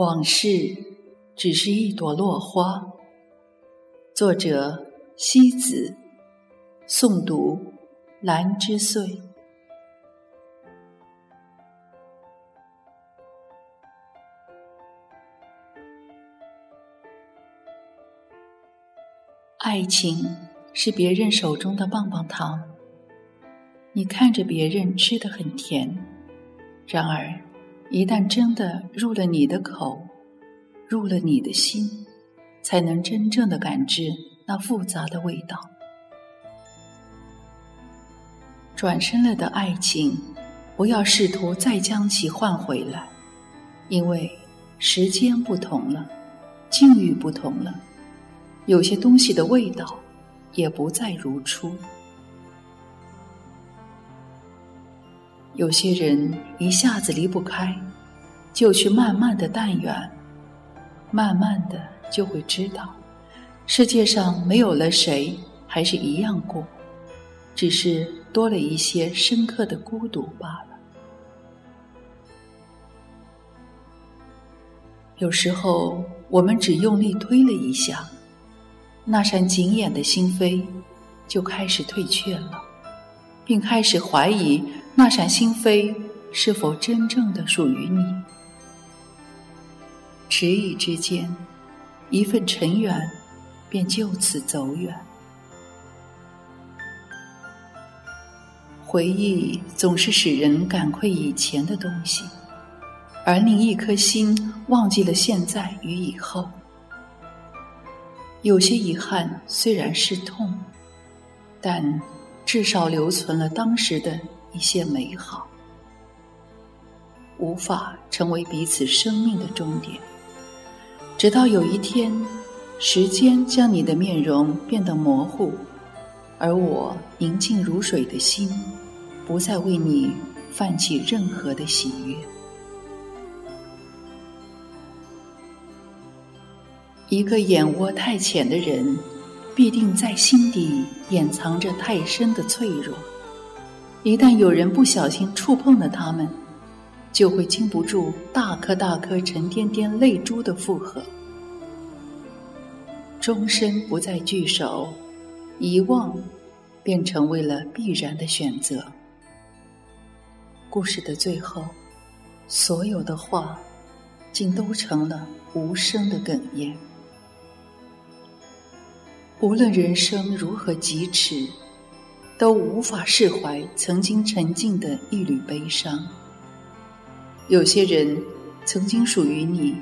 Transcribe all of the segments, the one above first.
往事只是一朵落花。作者：西子，诵读：兰之岁。爱情是别人手中的棒棒糖，你看着别人吃的很甜，然而。一旦真的入了你的口，入了你的心，才能真正的感知那复杂的味道。转身了的爱情，不要试图再将其换回来，因为时间不同了，境遇不同了，有些东西的味道也不再如初。有些人一下子离不开，就去慢慢的淡远，慢慢的就会知道，世界上没有了谁还是一样过，只是多了一些深刻的孤独罢了。有时候我们只用力推了一下，那扇紧掩的心扉就开始退却了，并开始怀疑。那扇心扉是否真正的属于你？迟疑之间，一份尘缘便就此走远。回忆总是使人感愧以前的东西，而令一颗心忘记了现在与以后。有些遗憾虽然是痛，但至少留存了当时的。一些美好，无法成为彼此生命的终点。直到有一天，时间将你的面容变得模糊，而我宁静如水的心，不再为你泛起任何的喜悦。一个眼窝太浅的人，必定在心底掩藏着太深的脆弱。一旦有人不小心触碰了他们，就会经不住大颗大颗沉甸甸泪珠的负荷，终身不再聚首，遗忘便成为了必然的选择。故事的最后，所有的话，竟都成了无声的哽咽。无论人生如何疾驰。都无法释怀曾经沉静的一缕悲伤。有些人曾经属于你，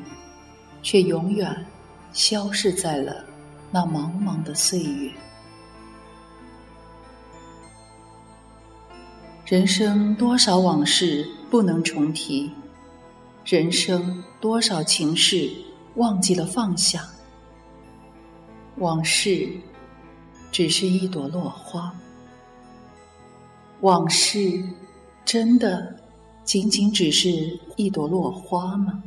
却永远消逝在了那茫茫的岁月。人生多少往事不能重提，人生多少情事忘记了放下。往事只是一朵落花。往事，真的仅仅只是一朵落花吗？